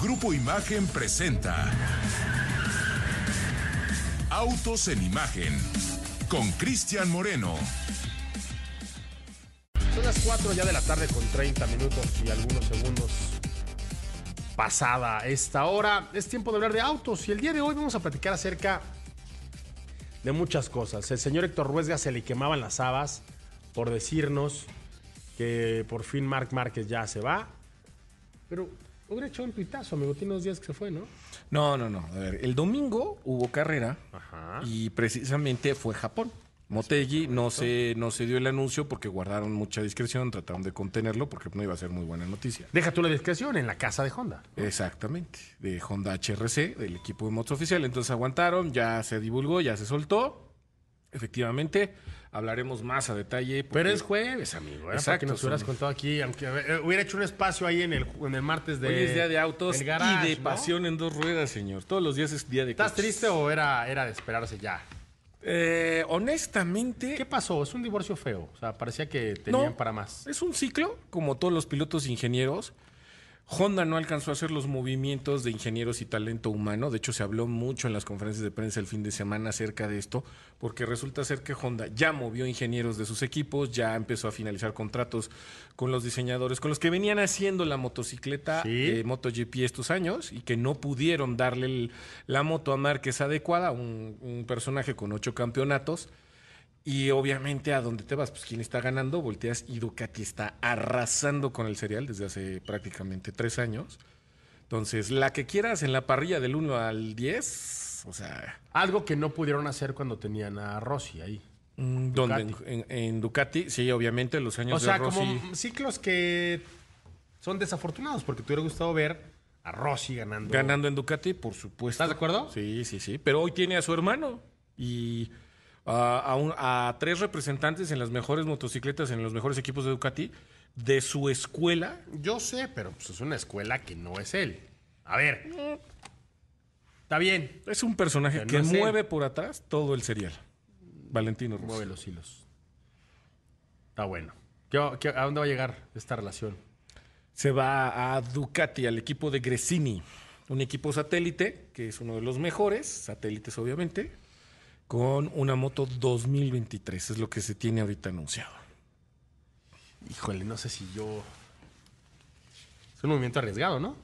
Grupo Imagen presenta Autos en Imagen con Cristian Moreno. Son las 4 ya de la tarde con 30 minutos y algunos segundos pasada esta hora. Es tiempo de hablar de autos y el día de hoy vamos a platicar acerca de muchas cosas. El señor Héctor Ruesga se le quemaban las habas por decirnos que por fin Marc Márquez ya se va. Pero hubiera hecho un tuitazo, amigo. Tiene dos días que se fue, ¿no? No, no, no. A ver, el domingo hubo carrera Ajá. y precisamente fue Japón. Motegi no se, no se dio el anuncio porque guardaron mucha discreción, trataron de contenerlo porque no iba a ser muy buena noticia. Deja tú la discreción en la casa de Honda. Exactamente, de Honda HRC, del equipo de motos oficial. Entonces aguantaron, ya se divulgó, ya se soltó. Efectivamente, hablaremos más a detalle. porque- Pero es jueves, amigo. Era para Exacto, que nos hubieras contado aquí, aunque eh, hubiera hecho un espacio ahí en el, en el martes de. Hoy es día de autos garage, y de ¿no? pasión en dos ruedas, señor. Todos los días es día de ¿Estás coches. triste o era, era de esperarse ya? Eh, honestamente, ¿Qué pasó? Es un divorcio feo. O sea, parecía que tenían No. para más. Es un ciclo, como todos los pilotos ingenieros. Honda no alcanzó a hacer los movimientos de ingenieros y talento humano. De hecho, se habló mucho en las conferencias de prensa el fin de semana acerca de esto, porque resulta ser que Honda ya movió ingenieros de sus equipos, ya empezó a finalizar contratos con los diseñadores, con los que venían haciendo la motocicleta Sí. eh, MotoGP estos años y que no pudieron darle el- la moto a Márquez adecuada, un, un personaje con ocho campeonatos. Y obviamente a donde te vas, pues quien está ganando, volteas y Ducati está arrasando con el serial desde hace prácticamente tres años. Entonces, la que quieras en la parrilla del 1 al 10, o sea, Algo que no pudieron hacer cuando tenían a Rossi ahí. mm, ¿dónde? En, en- en Ducati, sí, obviamente los años O sea, de Rossi. como ciclos que son desafortunados, porque te hubiera gustado ver a Rossi ganando. Ganando en Ducati, por supuesto. ¿Estás de acuerdo? Sí, sí, sí. Pero hoy tiene a su hermano y a, un- a tres representantes en las mejores motocicletas, en los mejores equipos de Ducati, de su escuela. Yo sé, pero pues, es una escuela que no es él. A ver. Está bien. Es un personaje Pero que no es él. mueve por atrás todo el serial. Valentino Rossi. Mueve los hilos. Está bueno. ¿Qué- qué- ¿A dónde va a llegar esta relación? Se va a Ducati, al equipo de Gresini, un equipo satélite, que es uno de los mejores, satélites obviamente, con una moto 2023, es lo que se tiene ahorita anunciado. Híjole, no sé si yo. Es un movimiento arriesgado, ¿no?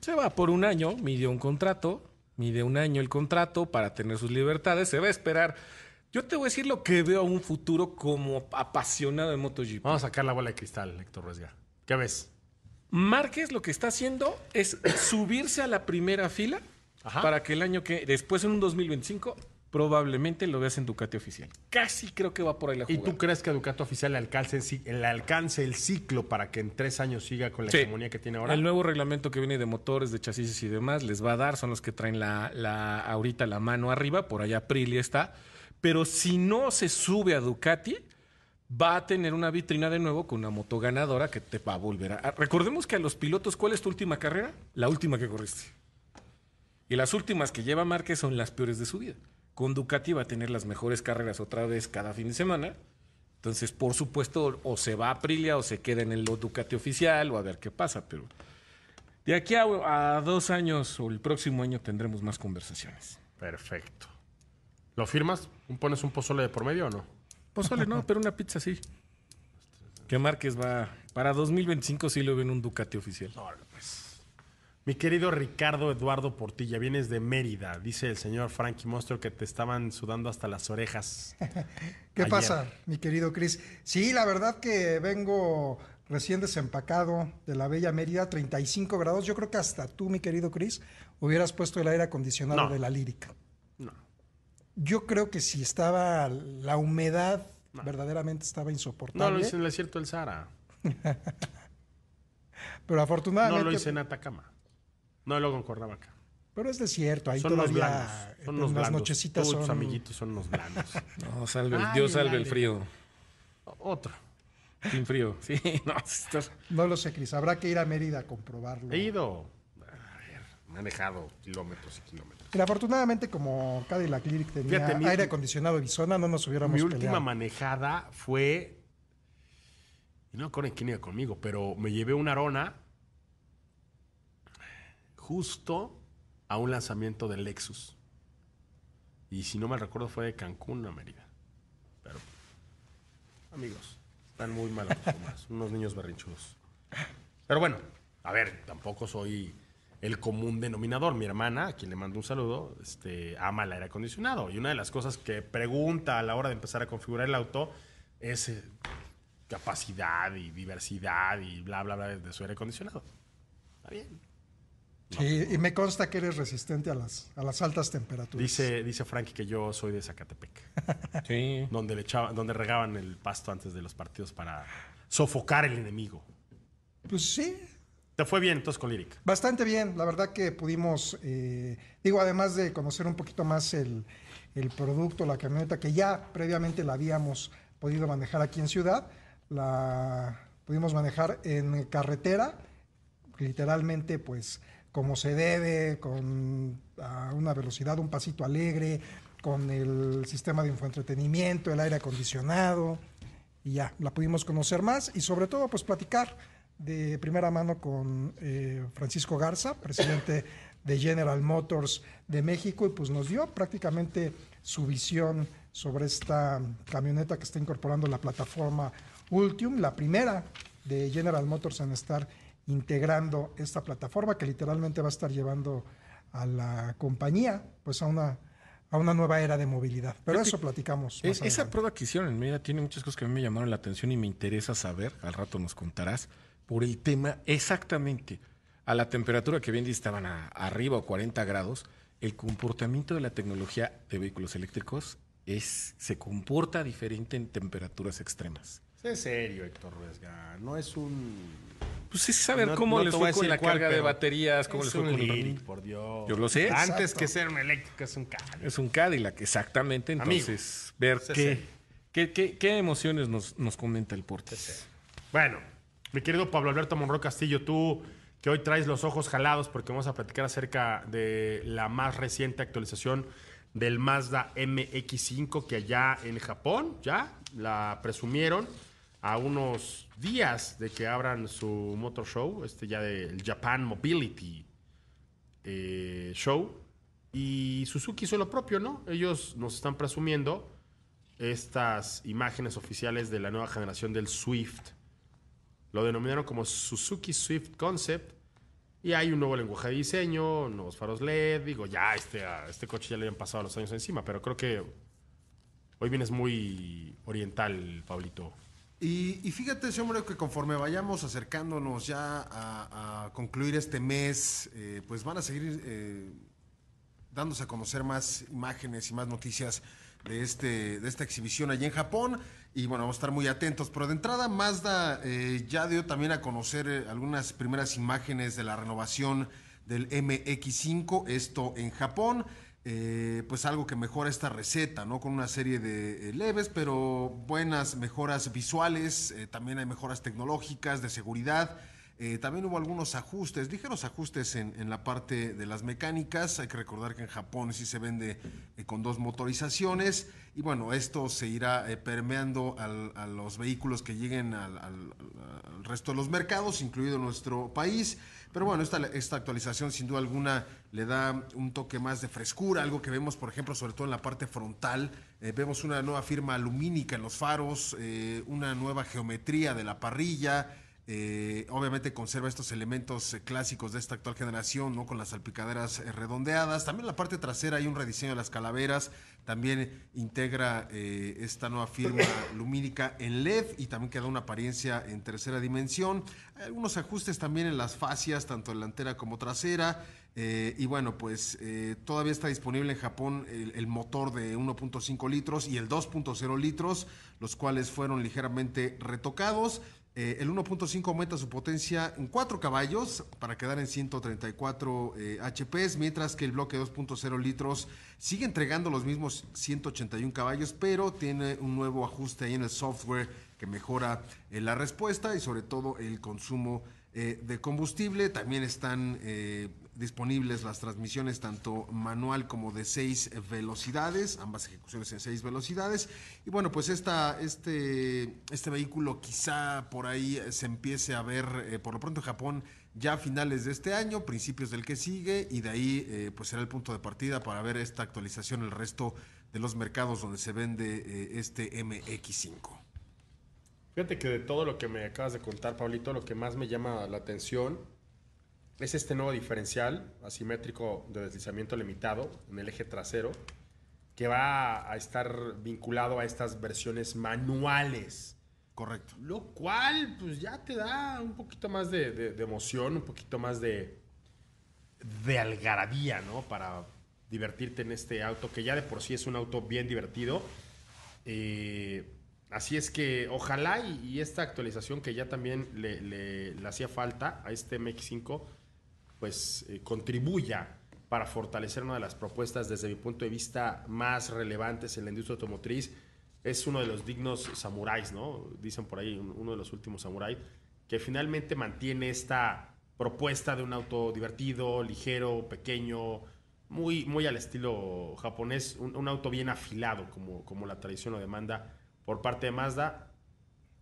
Se va por un año, mide un contrato, mide un año el contrato para tener sus libertades, se va a esperar. Yo te voy a decir lo que veo a un futuro como apasionado de MotoGP. Vamos a sacar la bola de cristal, Héctor Ruesga. ¿Qué ves? Márquez lo que está haciendo es subirse a la primera fila Ajá. para que el año que después en un 2025 probablemente lo veas en Ducati oficial. Casi creo que va por ahí la ¿Y jugada. tú crees que a Ducato Oficial le alcance, el alcance el ciclo para que en tres años siga con la Sí. hegemonía que tiene ahora? El nuevo reglamento que viene de motores, de chasis y demás les va a dar, son los que traen la, la ahorita la mano arriba, por allá Aprilia está. Pero si no se sube a Ducati, va a tener una vitrina de nuevo con una moto ganadora que te va a volver a. a- Recordemos que a los pilotos, ¿cuál es tu última carrera? La última que corriste. Y las últimas que lleva Márquez son las peores de su vida. Con Ducati va a tener las mejores carreras otra vez cada fin de semana. Entonces, por supuesto, o se va a Aprilia o se queda en el Ducati oficial o a ver qué pasa. Pero de aquí a, a dos años o el próximo año tendremos más conversaciones. Perfecto. ¿Lo firmas? ¿Pones un pozole de por medio o no? Pozole no, pero una pizza sí. Que Márquez va. Para 2025 sí lo ven un Ducati oficial. Órale, pues. Mi querido Ricardo Eduardo Portilla, vienes de Mérida. Dice el señor Frankie Monster que te estaban sudando hasta las orejas. ¿Qué Ayer. pasa, mi querido Chris? Sí, la verdad que vengo recién desempacado de la bella Mérida, 35 grados. Yo creo que hasta tú, mi querido Chris, hubieras puesto el aire acondicionado No. de la lírica. No. Yo creo que si estaba la humedad, verdaderamente estaba No, insoportable. lo hice en el desierto del Sahara. pero No afortunadamente. lo hice en Atacama. No, luego en Cuernavaca. Pero es desierto, ahí Son todavía blandos. Son en unos las blandos. nochecitas y tus son. amiguitos son unos blandos. No, salve, Ay, Dios salve el frío. Otro. Sin frío. Sí, no, estás- No lo sé, Chris. Habrá que ir a Mérida a comprobarlo. He ido. A ver, manejado kilómetros y kilómetros. Mira, afortunadamente, como Cadillac Lyric tenía Fíjate, mi- aire acondicionado y zona, no nos hubiéramos Mi última peleado. manejada fue. Y no me acuerdo en quién iba conmigo, pero me llevé una arona justo a un lanzamiento del Lexus. Y si no mal recuerdo fue de Cancún a Mérida. Pero, amigos, están muy mal acostumbrados. unos niños berrinchudos. Pero bueno, a ver, tampoco soy el común denominador. Mi hermana, a quien le mando un saludo, este, ama el aire acondicionado. Y una de las cosas que pregunta a la hora de empezar a configurar el auto es eh, capacidad y diversidad y bla, bla, bla de su aire acondicionado. Está bien. Sí, y me consta que eres resistente a las, a las altas temperaturas. Dice, dice Frankie que yo soy de Zacatepec, Sí. donde, le donde regaban el pasto antes de los partidos para sofocar el enemigo. Pues sí, Te fue bien entonces con Lyric. Bastante bien, la verdad que pudimos, eh, digo, además de conocer un poquito más el, el producto, la camioneta, que ya previamente la habíamos podido manejar aquí en Ciudad, la pudimos manejar en carretera, literalmente pues como se debe, con a una velocidad, un pasito alegre, con el sistema de infoentretenimiento, el aire acondicionado, y ya, la pudimos conocer más y sobre todo pues platicar de primera mano con eh, Francisco Garza, presidente de General Motors de México, y pues nos dio prácticamente su visión sobre esta camioneta que está incorporando la plataforma Ultium, la primera de General Motors en estar integrando esta plataforma que literalmente va a estar llevando a la compañía pues a una a una nueva era de movilidad. Pero eso platicamos. Es- esa prueba que hicieron en Mérida tiene muchas cosas que a mí me llamaron la atención y me interesa saber, al rato nos contarás, por el tema exactamente a la temperatura que bien dice estaban a- arriba o 40 grados, el comportamiento de la tecnología de vehículos eléctricos es, se comporta diferente en temperaturas extremas. Sé serio, Héctor Ruesga. No es un. Pues es saber No- cómo no les fue con la cuál, carga de baterías, cómo es les fue un con el Lyric, por Dios. Yo lo sé. Antes que ser un eléctrico es un Cadillac. Es un Cadillac, exactamente. Amigo. Entonces, ver qué, qué, qué- qué emociones nos, nos comenta el porte. Bueno, mi querido Pablo Alberto Monroy Castillo, tú que hoy traes los ojos jalados porque vamos a platicar acerca de la más reciente actualización del Mazda MX5 que allá en Japón ya la presumieron a unos días de que abran su motor show, este ya del Japan Mobility eh, Show. Y Suzuki hizo lo propio, ¿no? Ellos nos están presumiendo estas imágenes oficiales de la nueva generación del Swift. Lo denominaron como Suzuki Swift Concept. Y hay un nuevo lenguaje de diseño, nuevos faros LED. Digo, ya este, este coche ya le habían pasado los años encima, pero creo que hoy vienes muy oriental, Pablito. Y, y fíjate, hombre, que conforme vayamos acercándonos ya a, a concluir este mes, eh, pues van a seguir eh, dándose a conocer más imágenes y más noticias de, este, de esta exhibición allí en Japón. Y bueno, vamos a estar muy atentos. Pero de entrada, Mazda eh, ya dio también a conocer eh, algunas primeras imágenes de la renovación del MX5, esto en Japón. Eh, pues algo que mejora esta receta, ¿no? Con una serie de eh, leves, pero buenas mejoras visuales, eh, también hay mejoras tecnológicas, de seguridad. Eh, también hubo algunos ajustes, ligeros ajustes en, la parte de las mecánicas. Hay que recordar que en Japón sí se vende con dos motorizaciones. Y bueno, esto se irá permeando a los vehículos que lleguen al resto de los mercados, incluido nuestro país. Pero bueno, esta, esta actualización sin duda alguna le da un toque más de frescura, algo que vemos, por ejemplo, sobre todo en la parte frontal. Eh, vemos una nueva firma lumínica en los faros, eh, una nueva geometría de la parrilla. Eh, obviamente conserva estos elementos eh, clásicos de esta actual generación, ¿no? Con las salpicaderas eh, redondeadas. También en la parte trasera hay un rediseño de las calaveras. También integra esta nueva firma lumínica en LED y también queda una apariencia en tercera dimensión. Hay algunos ajustes también en las fascias, tanto delantera como trasera. Eh, y bueno, pues eh, todavía está disponible en Japón el, el motor de 1.5 litros y el 2.0 litros, los cuales fueron ligeramente retocados. Eh, el 1.5 aumenta su potencia en 4 caballos para quedar en 134 eh, HPs, mientras que el bloque 2.0 litros sigue entregando los mismos 181 caballos, pero tiene un nuevo ajuste ahí en el software que mejora eh, la respuesta y sobre todo el consumo eh, de combustible. También están disponibles las transmisiones tanto manual como de seis velocidades, ambas ejecuciones en seis velocidades. Y bueno, pues esta, este, este vehículo quizá por ahí se empiece a ver, eh, por lo pronto en Japón, ya a finales de este año, principios del que sigue, y de ahí eh, pues será el punto de partida para ver esta actualización el resto de los mercados donde se vende eh, este MX5. Fíjate que de todo lo que me acabas de contar, Pablito, lo que más me llama la atención es este nuevo diferencial asimétrico de deslizamiento limitado en el eje trasero, que va a estar vinculado a estas versiones manuales. Correcto. Lo cual, pues ya te da un poquito más de, de- de emoción, un poquito más de, de algarabía, ¿no? Para divertirte en este auto, que ya de por sí es un auto bien divertido. Eh, así es que ojalá y, y esta actualización que ya también le, le- le hacía falta a este MX5, pues eh, contribuya para fortalecer una de las propuestas desde mi punto de vista más relevantes en la industria automotriz. Es uno de los dignos samuráis, ¿no? Dicen por ahí, un- uno de los últimos samuráis, que finalmente mantiene esta propuesta de un auto divertido, ligero, pequeño, muy, muy al estilo japonés, un, un auto bien afilado, como, como la tradición lo demanda por parte de Mazda,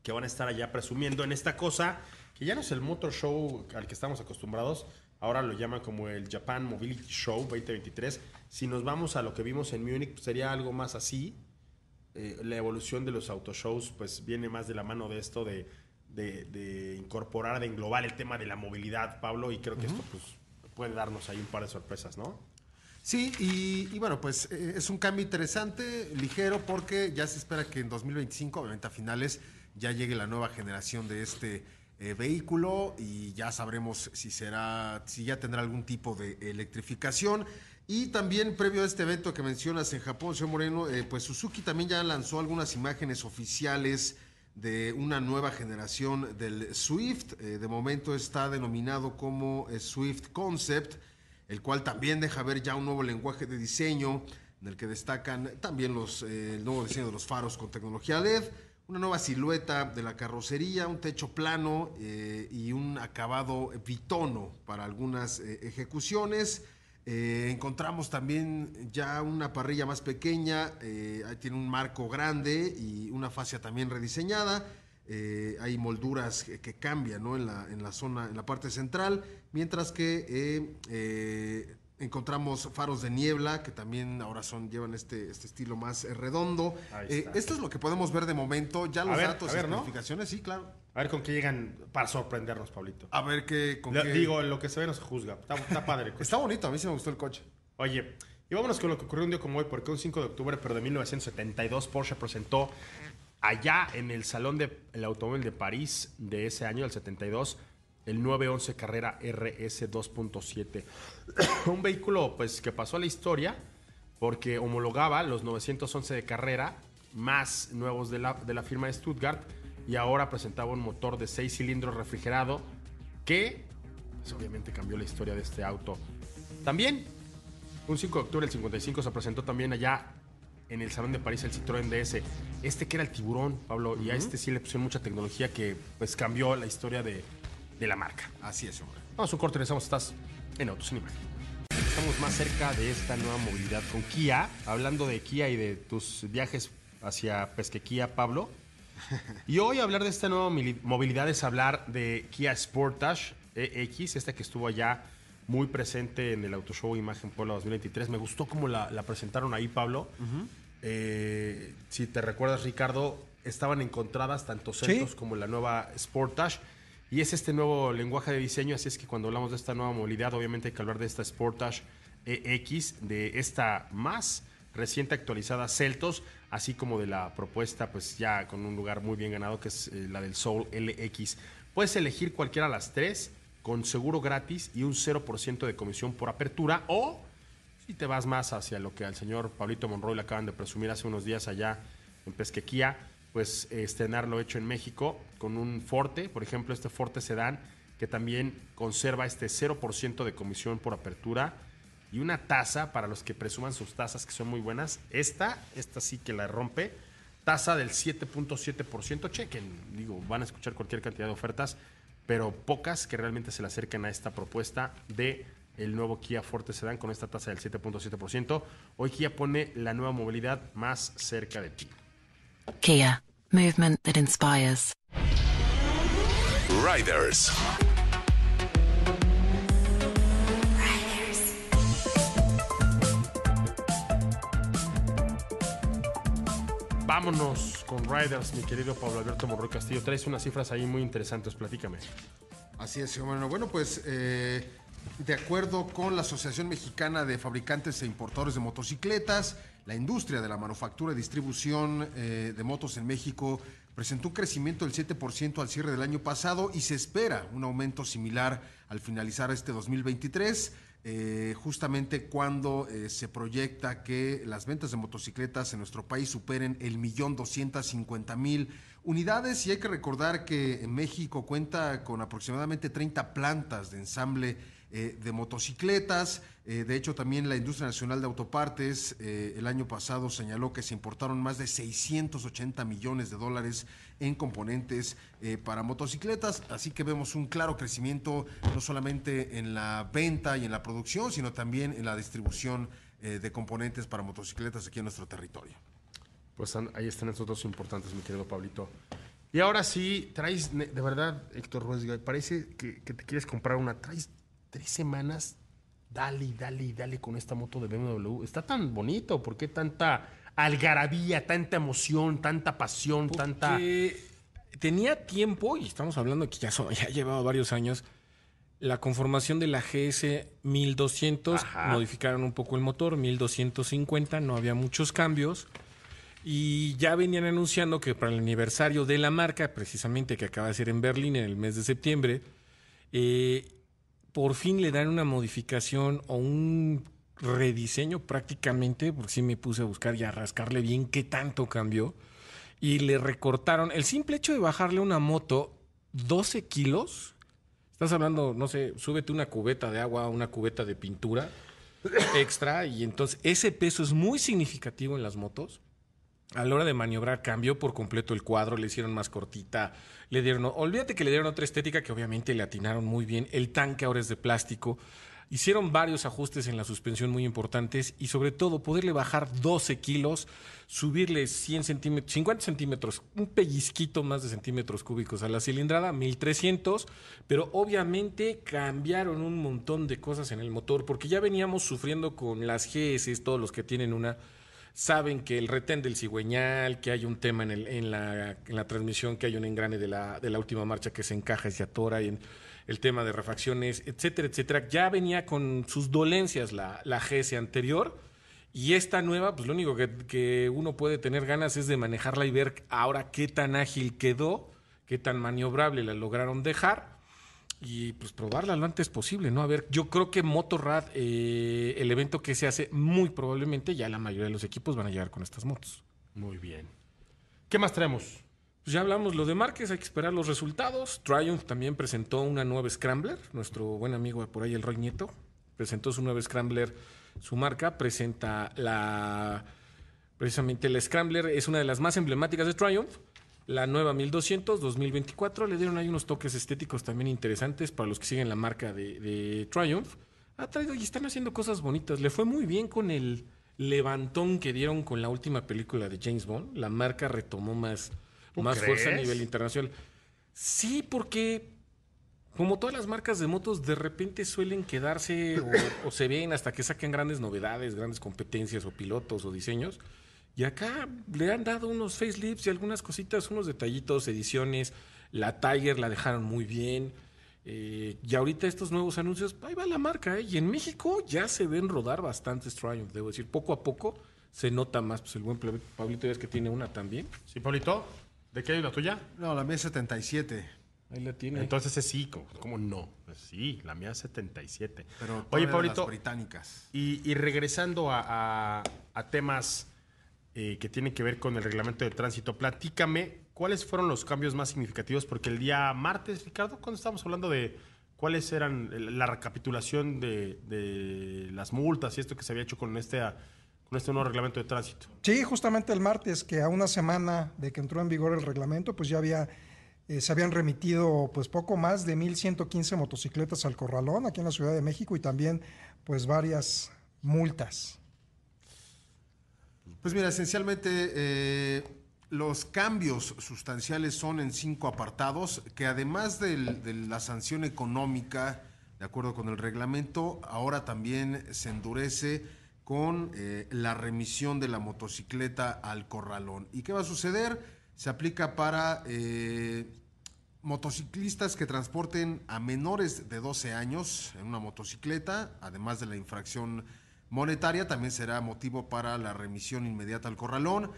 que van a estar allá presumiendo en esta cosa, que ya no es el Motor Show al que estamos acostumbrados, ahora lo llaman como el Japan Mobility Show 2023. Si nos vamos a lo que vimos en Múnich, pues sería algo más así. Eh, la evolución de los autoshows, pues viene más de la mano de esto de, de- de incorporar, de englobar el tema de la movilidad, Pablo, y creo que esto pues puede darnos ahí un par de sorpresas, ¿no? Sí, y, y bueno, pues eh, es un cambio interesante, ligero, porque ya se espera que en 2025, obviamente a finales, ya llegue la nueva generación de este eh, vehículo y ya sabremos si será, si ya tendrá algún tipo de electrificación. Y también previo a este evento que mencionas en Japón, señor Moreno, eh, pues Suzuki también ya lanzó algunas imágenes oficiales de una nueva generación del Swift. Eh, de momento está denominado como Swift Concept el cual también deja ver ya un nuevo lenguaje de diseño, en el que destacan también los, el nuevo diseño de los faros con tecnología LED, una nueva silueta de la carrocería, un techo plano eh, y un acabado bitono para algunas eh, ejecuciones. Eh, encontramos también ya una parrilla más pequeña, tiene un marco grande y una fascia también rediseñada. Hay molduras que, cambian en, la, zona, en la parte central, mientras que encontramos faros de niebla que también ahora son llevan este, este estilo más eh, redondo. Eh, esto es lo que podemos ver de momento. Ya los ver, datos a ver, y ¿no? especificaciones, sí, claro. A ver con qué llegan para sorprendernos, Pablito. A ver qué. Con Le- qué- Digo, lo que se ve no se juzga. Está, está padre. Está bonito, a mí sí me gustó el coche. Oye, y vámonos con lo que ocurrió un día como hoy, porque un 5 de octubre, pero de 1972, Porsche presentó allá en el Salón del Automóvil de París de ese año, el 72, el 911 Carrera RS 2.7. un vehículo pues que pasó a la historia porque homologaba los 911 de carrera más nuevos de la, de la firma de Stuttgart y ahora presentaba un motor de 6 cilindros refrigerado que pues, obviamente cambió la historia de este auto. También un 5 de octubre del 55 se presentó también allá en el Salón de París el Citroën DS. Este que era el tiburón, Pablo, y a este sí le pusieron mucha tecnología que pues cambió la historia de, de la marca. Así es, hombre. Vamos a un corte, regresamos, estás en Autos en Imagen. Estamos más cerca de esta nueva movilidad con Kia. Hablando de Kia y de tus viajes hacia Pesquequía, Pablo. Y hoy hablar de esta nueva movilidad es hablar de Kia Sportage EX, esta que estuvo allá muy presente en el Auto Show Imagen Puebla 2023. Me gustó cómo la, la presentaron ahí, Pablo. Eh, si te recuerdas, Ricardo, estaban encontradas tanto Celtos como la nueva Sportage. Y es este nuevo lenguaje de diseño, así es que cuando hablamos de esta nueva movilidad, obviamente hay que hablar de esta Sportage EX, de esta más reciente actualizada Celtos, así como de la propuesta, pues ya con un lugar muy bien ganado, que es eh, la del Soul LX. Puedes elegir cualquiera de las tres, con seguro gratis y un 0% de comisión por apertura, o si te vas más hacia lo que al señor Pablito Monroy le acaban de presumir hace unos días allá en Pesquequía, pues estrenarlo hecho en México con un Forte, por ejemplo, este Forte Sedán, que también conserva este 0% de comisión por apertura y una tasa para los que presuman sus tasas que son muy buenas. Esta, esta sí que la rompe. Tasa del 7.7%. Chequen, digo, van a escuchar cualquier cantidad de ofertas, pero pocas que realmente se le acercan a esta propuesta de el nuevo Kia Forte Sedan con esta tasa del 7.7%. Hoy Kia pone la nueva movilidad más cerca de ti. Kia, Movement that inspires. Riders. Vámonos con Riders, mi querido Pablo Alberto Monroy Castillo. Traes unas cifras ahí muy interesantes, platícame. Así es, bueno, bueno, pues eh, de acuerdo con la Asociación Mexicana de Fabricantes e Importadores de Motocicletas, la industria de la manufactura y distribución eh, de motos en México presentó un crecimiento del 7% al cierre del año pasado y se espera un aumento similar al finalizar este 2023. eh, justamente cuando eh, se proyecta que las ventas de motocicletas en nuestro país superen el millón doscientas cincuenta mil unidades y hay que recordar que en México cuenta con aproximadamente 30 plantas de ensamble eh, de motocicletas. Eh, de hecho, también la industria nacional de autopartes eh, el año pasado señaló que se importaron más de 680 millones de dólares en componentes para motocicletas. Así que vemos un claro crecimiento no solamente en la venta y en la producción, sino también en la distribución de componentes para motocicletas aquí en nuestro territorio. Pues ahí están estos dos importantes, mi querido Pablito. Y ahora sí, traes, de verdad, Héctor Ruesga, parece que, te quieres comprar una. Tres semanas, dale, dale, dale con esta moto de BMW. Está tan bonito, ¿por qué tanta algarabía, tanta emoción, tanta pasión, tanta... Tenía tiempo, y estamos hablando que ya, son, ya llevaba varios años, la conformación de la GS 1200, Ajá. modificaron un poco el motor, 1250, no había muchos cambios. Y ya venían anunciando que para el aniversario de la marca, precisamente que acaba de ser en Berlín en el mes de septiembre, eh, por fin le dan una modificación o un rediseño prácticamente, porque sí me puse a buscar y a rascarle bien qué tanto cambió. Y le recortaron el simple hecho de bajarle una moto 12 kilos. Estás hablando, no sé, súbete una cubeta de agua, una cubeta de pintura extra. Y entonces ese peso es muy significativo en las motos. A la hora de maniobrar cambió por completo el cuadro, le hicieron más cortita, le dieron, olvídate que le dieron otra estética que obviamente le atinaron muy bien, el tanque ahora es de plástico, hicieron varios ajustes en la suspensión muy importantes y sobre todo poderle bajar 12 kilos, subirle 100 centímetros, 50 centímetros, un pellizquito más de centímetros cúbicos a la cilindrada, 1300, pero obviamente cambiaron un montón de cosas en el motor porque ya veníamos sufriendo con las GS, todos los que tienen una saben que el retén del cigüeñal, que hay un tema en, el- en la, en la transmisión, que hay un engrane de la, de la última marcha que se encaja y se atora, y en el tema de refacciones, etcétera, etcétera. Ya venía con sus dolencias la, la GS anterior. Y esta nueva, pues lo único que, que uno puede tener ganas es de manejarla y ver ahora qué tan ágil quedó, qué tan maniobrable la lograron dejar y pues probarla lo antes posible, ¿no? A ver, yo creo que Motorrad, eh, el evento que se hace, muy probablemente ya la mayoría de los equipos van a llegar con estas motos. Muy bien. ¿Qué más traemos? Pues ya hablamos lo de Márquez, hay que esperar los resultados. Triumph también presentó una nueva Scrambler, nuestro buen amigo por ahí, el Roy Nieto, presentó su nueva Scrambler, su marca, presenta la... Precisamente la Scrambler es una de las más emblemáticas de Triumph. La nueva 1200 2024 le dieron ahí unos toques estéticos también interesantes para los que siguen la marca de, de Triumph. Ha traído y están haciendo cosas bonitas. Le fue muy bien con el levantón que dieron con la última película de James Bond. La marca retomó más, ¿Tú más fuerza a nivel internacional. Sí, porque como todas las marcas de motos, de repente suelen quedarse o, o se ven hasta que saquen grandes novedades, grandes competencias o pilotos o diseños. Y acá le han dado unos facelifts y algunas cositas, unos detallitos, ediciones. La Tiger la dejaron muy bien. Eh, y ahorita estos nuevos anuncios, ahí va la marca. ¿eh? Y en México ya se ven rodar bastantes Triumph, debo decir. Poco a poco se nota más. Pues el buen Pabl- Pablito ya es que tiene una también. ¿Sí, Pablito? ¿De qué hay la tuya? No, la mía 77. Ahí la tiene. Entonces ese sí, ¿cómo, cómo no? Pues sí, la mía es 77. Pero Oye, Pablito, las británicas. y, y regresando a, a- a temas eh, que tienen que ver con el reglamento de tránsito, platícame cuáles fueron los cambios más significativos, porque el día martes, Ricardo, cuando estábamos hablando de cuáles eran la recapitulación de, de las multas y esto que se había hecho con este, con este nuevo reglamento de tránsito. Sí, justamente el martes, que a una semana de que entró en vigor el reglamento, pues ya había, eh, se habían remitido pues poco más de 1.115 motocicletas al corralón aquí en la Ciudad de México y también pues varias multas. Pues mira, esencialmente eh, los cambios sustanciales son en cinco apartados, que además de la sanción económica, de acuerdo con el reglamento, ahora también se endurece con eh, la remisión de la motocicleta al corralón. ¿Y qué va a suceder? Se aplica para eh, motociclistas que transporten a menores de 12 años en una motocicleta, además de la infracción monetaria, también será motivo para la remisión inmediata al corralón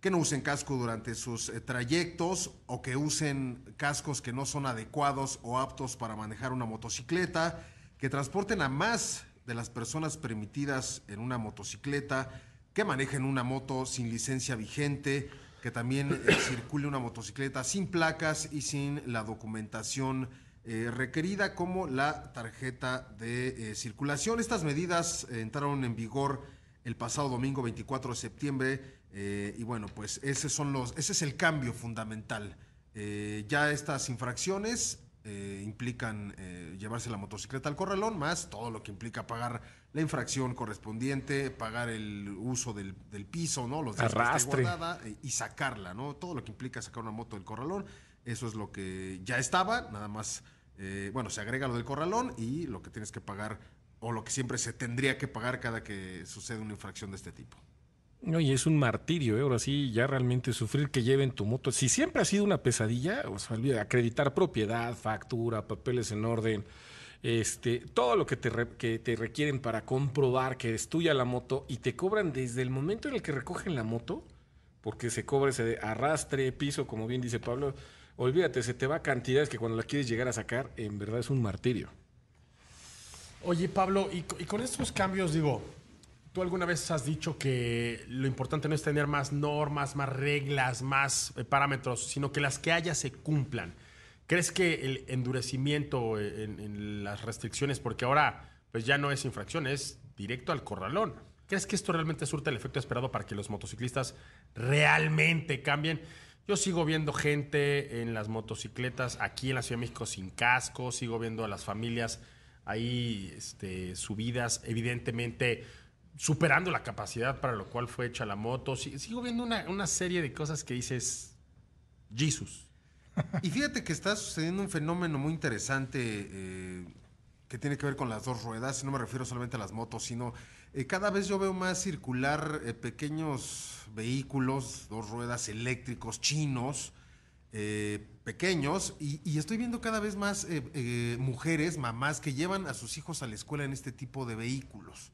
que no usen casco durante sus eh, trayectos o que usen cascos que no son adecuados o aptos para manejar una motocicleta, que transporten a más de las personas permitidas en una motocicleta, que manejen una moto sin licencia vigente, que también eh, circule una motocicleta sin placas y sin la documentación eh, requerida como la tarjeta de eh, circulación. Estas medidas entraron en vigor el pasado domingo 24 de septiembre y bueno, pues ese, son los, ese es el cambio fundamental. ya estas infracciones eh, implican eh, llevarse la motocicleta al corralón, más todo lo que implica pagar la infracción correspondiente, pagar el uso del, piso, ¿no? Los Arrastre. guardada, eh, y sacarla, ¿no? Todo lo que implica sacar una moto del corralón, eso es lo que ya estaba, nada más, bueno, se agrega lo del corralón y lo que tienes que pagar, o lo que siempre se tendría que pagar cada que sucede una infracción de este tipo. Oye, es un martirio, ¿eh? ahora sí, ya realmente sufrir que lleven tu moto. Si siempre ha sido una pesadilla, o sea, acreditar propiedad, factura, papeles en orden, este, todo lo que te, que te requieren para comprobar que es tuya la moto y te cobran desde el momento en el que recogen la moto, porque se cobra ese arrastre, piso, como bien dice Pablo, olvídate, se te va cantidades que cuando la quieres llegar a sacar, en verdad es un martirio. Oye, Pablo, y, con estos cambios, digo, Tú alguna vez has dicho que lo importante no es tener más normas, más reglas, más eh, parámetros, sino que las que haya se cumplan. ¿Crees que el endurecimiento en, las restricciones, porque ahora pues ya no es infracción, es directo al corralón? ¿Crees que esto realmente surta el efecto esperado para que los motociclistas realmente cambien? Yo sigo viendo gente en las motocicletas aquí en la Ciudad de México sin casco, sigo viendo a las familias ahí este, subidas, evidentemente superando la capacidad para lo cual fue hecha la moto. Sigo viendo una, serie de cosas que dices, Jesus. Y fíjate que está sucediendo un fenómeno muy interesante eh, que tiene que ver con las dos ruedas. No me refiero solamente a las motos, sino eh, cada vez yo veo más circular eh, pequeños vehículos, dos ruedas eléctricos chinos, pequeños. Y, y, estoy viendo cada vez más mujeres, mamás, que llevan a sus hijos a la escuela en este tipo de vehículos.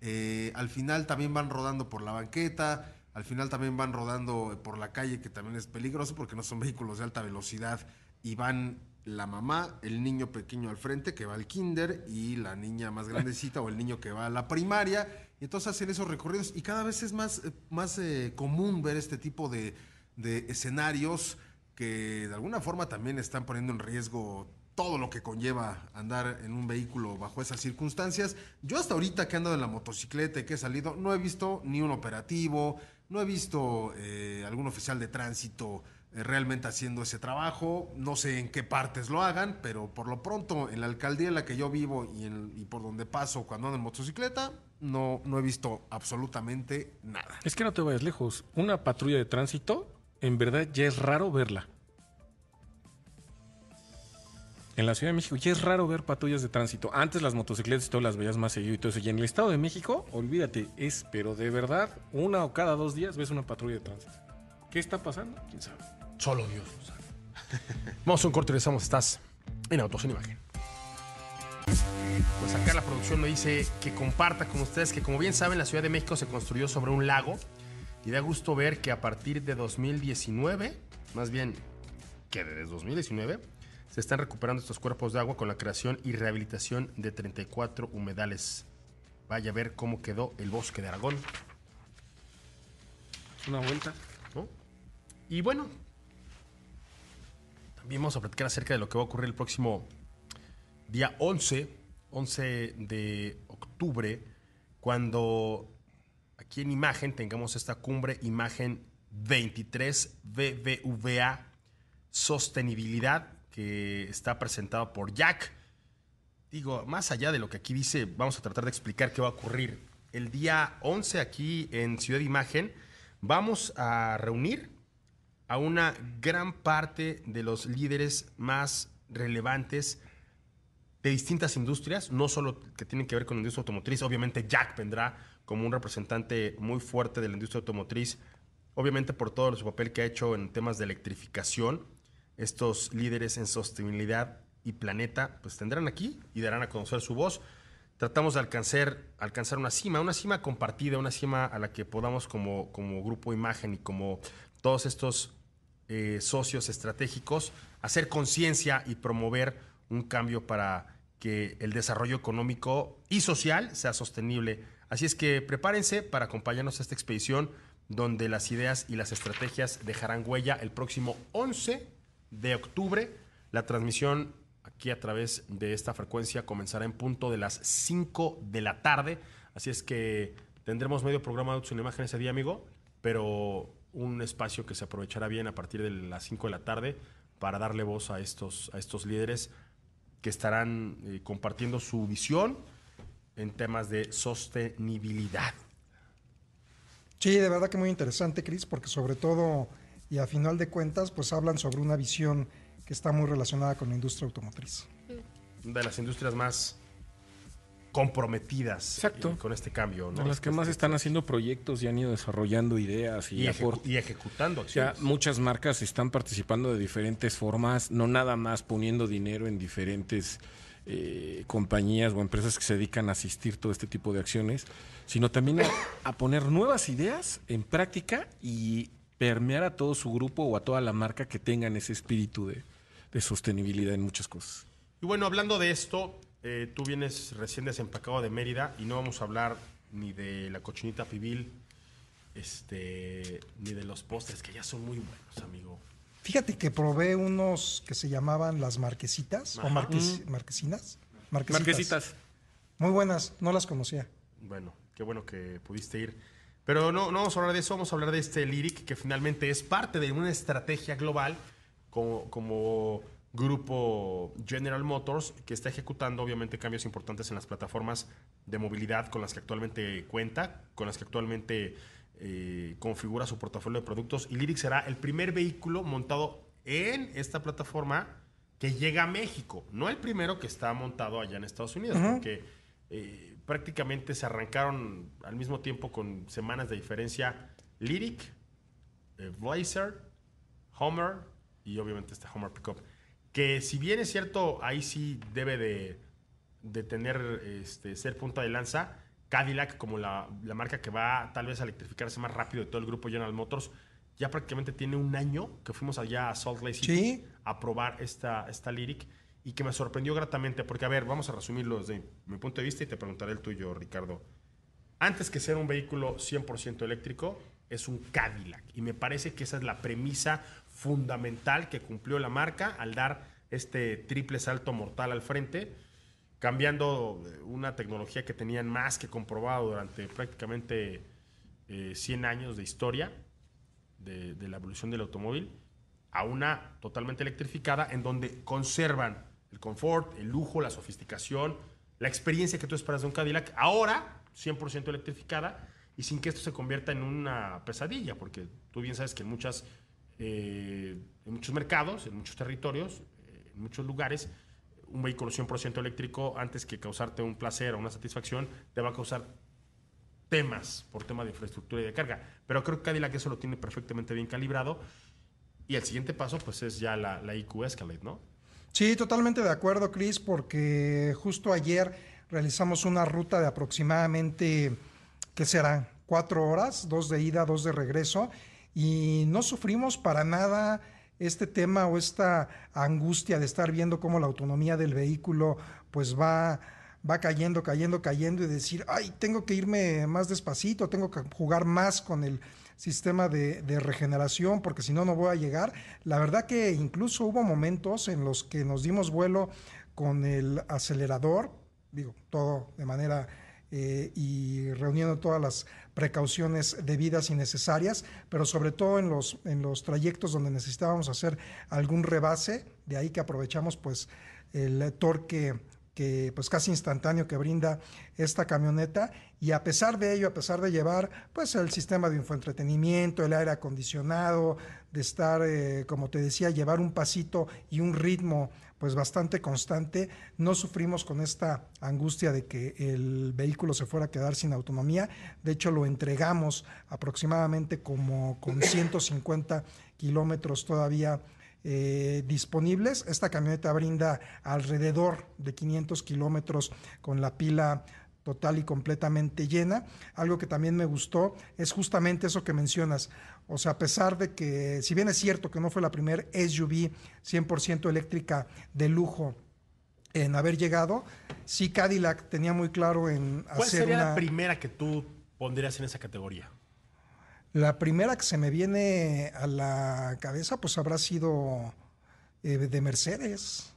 Eh, al final también van rodando por la banqueta, al final también van rodando por la calle, que también es peligroso porque no son vehículos de alta velocidad y van la mamá, el niño pequeño al frente que va al kinder y la niña más grandecita o el niño que va a la primaria. Y entonces hacen esos recorridos y cada vez es más, eh, más eh, común ver este tipo de, de escenarios que de alguna forma también están poniendo en riesgo todo lo que conlleva andar en un vehículo bajo esas circunstancias. Yo hasta ahorita que ando en la motocicleta y que he salido, no he visto ni un operativo, no he visto eh, algún oficial de tránsito realmente haciendo ese trabajo. No sé en qué partes lo hagan, pero por lo pronto en la alcaldía en la que yo vivo y, y por donde paso cuando ando en motocicleta, no, no he visto absolutamente nada. Es que no te vayas lejos. Una patrulla de tránsito, en verdad ya es raro verla. en la Ciudad de México ya es raro ver patrullas de tránsito. Antes las motocicletas y todas las veías más seguido y todo eso. Y en el Estado de México, olvídate, es, pero de verdad, una o cada dos días ves una patrulla de tránsito. ¿Qué está pasando? ¿Quién sabe? Solo Dios lo sabe. Vamos a un corte y regresamos. Estás en Autos en Imagen. Pues acá la producción me dice que comparta con ustedes que como bien saben la Ciudad de México se construyó sobre un lago y da gusto ver que a partir de 2019, más bien que desde 2019, se están recuperando estos cuerpos de agua con la creación y rehabilitación de 34 humedales. Vaya a ver cómo quedó el bosque de Aragón. Una vuelta. Y bueno, vamos a platicar acerca de lo que va a ocurrir el próximo día 11, 11 de octubre, cuando aquí en imagen tengamos esta cumbre imagen 23 BBVA Sostenibilidad que está presentado por Jack. Digo, más allá de lo que aquí dice, vamos a tratar de explicar qué va a ocurrir. El día 11 aquí en Ciudad Imagen vamos a reunir a una gran parte de los líderes más relevantes de distintas industrias, no solo que tienen que ver con la industria automotriz. Obviamente Jack vendrá como un representante muy fuerte de la industria automotriz, obviamente por todo su papel que ha hecho en temas de electrificación. Estos líderes en sostenibilidad y planeta pues tendrán aquí y darán a conocer su voz. Tratamos de alcanzar, alcanzar una cima, una cima compartida, una cima a la que podamos como, como grupo imagen y como todos estos eh, socios estratégicos hacer conciencia y promover un cambio para que el desarrollo económico y social sea sostenible. Así es que prepárense para acompañarnos a esta expedición donde las ideas y las estrategias dejarán huella el próximo 11 de octubre. La transmisión aquí a través de esta frecuencia comenzará en punto de las 5 de la tarde. Así es que tendremos medio programa de en imagen ese día, amigo, pero un espacio que se aprovechará bien a partir de las 5 de la tarde para darle voz a estos, a estos líderes que estarán eh, compartiendo su visión en temas de sostenibilidad. Sí, de verdad que muy interesante, Cris, porque sobre todo y a final de cuentas, pues hablan sobre una visión que está muy relacionada con la industria automotriz. De las industrias más comprometidas Exacto. eh, con este cambio. las que más están haciendo proyectos y han ido desarrollando ideas y, y, ejecu- aport- y ejecutando acciones. muchas marcas están participando de diferentes formas, no nada más poniendo dinero en diferentes eh, compañías o empresas que se dedican a asistir todo este tipo de acciones, sino también a, a poner nuevas ideas en práctica y permear a todo su grupo o a toda la marca que tengan ese espíritu de, de sostenibilidad en muchas cosas. Y bueno, hablando de esto, eh, tú vienes recién desempacado de Mérida y no vamos a hablar ni de la cochinita pibil, este, ni de los postres, que ya son muy buenos, amigo. Fíjate que probé unos que se llamaban las marquesitas o marques- marquesinas. Marquesitas. Marquesitas. Muy buenas, no las conocía. Bueno, qué bueno que pudiste ir. Pero no, no vamos a hablar de eso, vamos a hablar de este Lyric, que finalmente es parte de una estrategia global como, como grupo General Motors, que está ejecutando obviamente cambios importantes en las plataformas de movilidad con las que actualmente cuenta, con las que actualmente eh, configura su portafolio de productos. Y Lyric será el primer vehículo montado en esta plataforma que llega a México, no el primero que está montado allá en Estados Unidos, porque eh, prácticamente se arrancaron al mismo tiempo con semanas de diferencia Lyric, eh, Blazer, Homer y obviamente este Homer Pickup. Que si bien es cierto, ahí sí debe de, de tener, este, ser punta de lanza, Cadillac como la, la marca que va tal vez a electrificarse más rápido de todo el grupo General Motors, ya prácticamente tiene un año que fuimos allá a Salt Lake City Sí. a probar esta, esta Lyric y que me sorprendió gratamente, porque a ver, vamos a resumirlo desde mi punto de vista y te preguntaré el tuyo, Ricardo. Antes que ser un vehículo 100% eléctrico, es un Cadillac. Y me parece que esa es la premisa fundamental que cumplió la marca al dar este triple salto mortal al frente, cambiando eh, una tecnología que tenían más que comprobado durante prácticamente eh, 100 años de historia de, de la evolución del automóvil a una totalmente electrificada en donde conservan el confort, el lujo, la sofisticación, la experiencia que tú esperas de un Cadillac, ahora 100% electrificada y sin que esto se convierta en una pesadilla, porque tú bien sabes que en, muchas, eh, en muchos mercados, en muchos territorios, eh, en muchos lugares, un vehículo 100% eléctrico, antes que causarte un placer o una satisfacción, te va a causar temas por tema de infraestructura y de carga. Pero creo que Cadillac eso lo tiene perfectamente bien calibrado. Y el siguiente paso, pues, es ya la, la IQ Escalade, ¿no? Sí, totalmente de acuerdo, Chris, porque justo ayer realizamos una ruta de aproximadamente, ¿qué será? Cuatro horas, dos de ida, dos de regreso, y no sufrimos para nada este tema o esta angustia de estar viendo cómo la autonomía del vehículo pues va, va cayendo, cayendo, cayendo y decir, ay, tengo que irme más despacito, tengo que jugar más con el sistema de, regeneración porque si no, no voy a llegar. La verdad que incluso hubo momentos en los que nos dimos vuelo con el acelerador, digo, todo de manera eh, y reuniendo todas las precauciones debidas y necesarias, pero sobre todo en los, en los trayectos donde necesitábamos hacer algún rebase, de ahí que aprovechamos pues el torque que pues casi instantáneo que brinda esta camioneta. Y a pesar de ello, a pesar de llevar pues el sistema de infoentretenimiento, el aire acondicionado, de estar, eh, como te decía, llevar un pasito y un ritmo pues bastante constante. No sufrimos con esta angustia de que el vehículo se fuera a quedar sin autonomía. De hecho, lo entregamos aproximadamente como con 150 kilómetros todavía eh, disponibles. Esta camioneta brinda alrededor de 500 kilómetros con la pila total y completamente llena. Algo que también me gustó es justamente eso que mencionas. O sea, a pesar de que, si bien es cierto que no fue la primera SUV 100% eléctrica de lujo en haber llegado, sí Cadillac tenía muy claro en ¿Cuál hacer sería una... la primera que tú pondrías en esa categoría? La primera que se me viene a la cabeza, pues habrá sido eh, de Mercedes.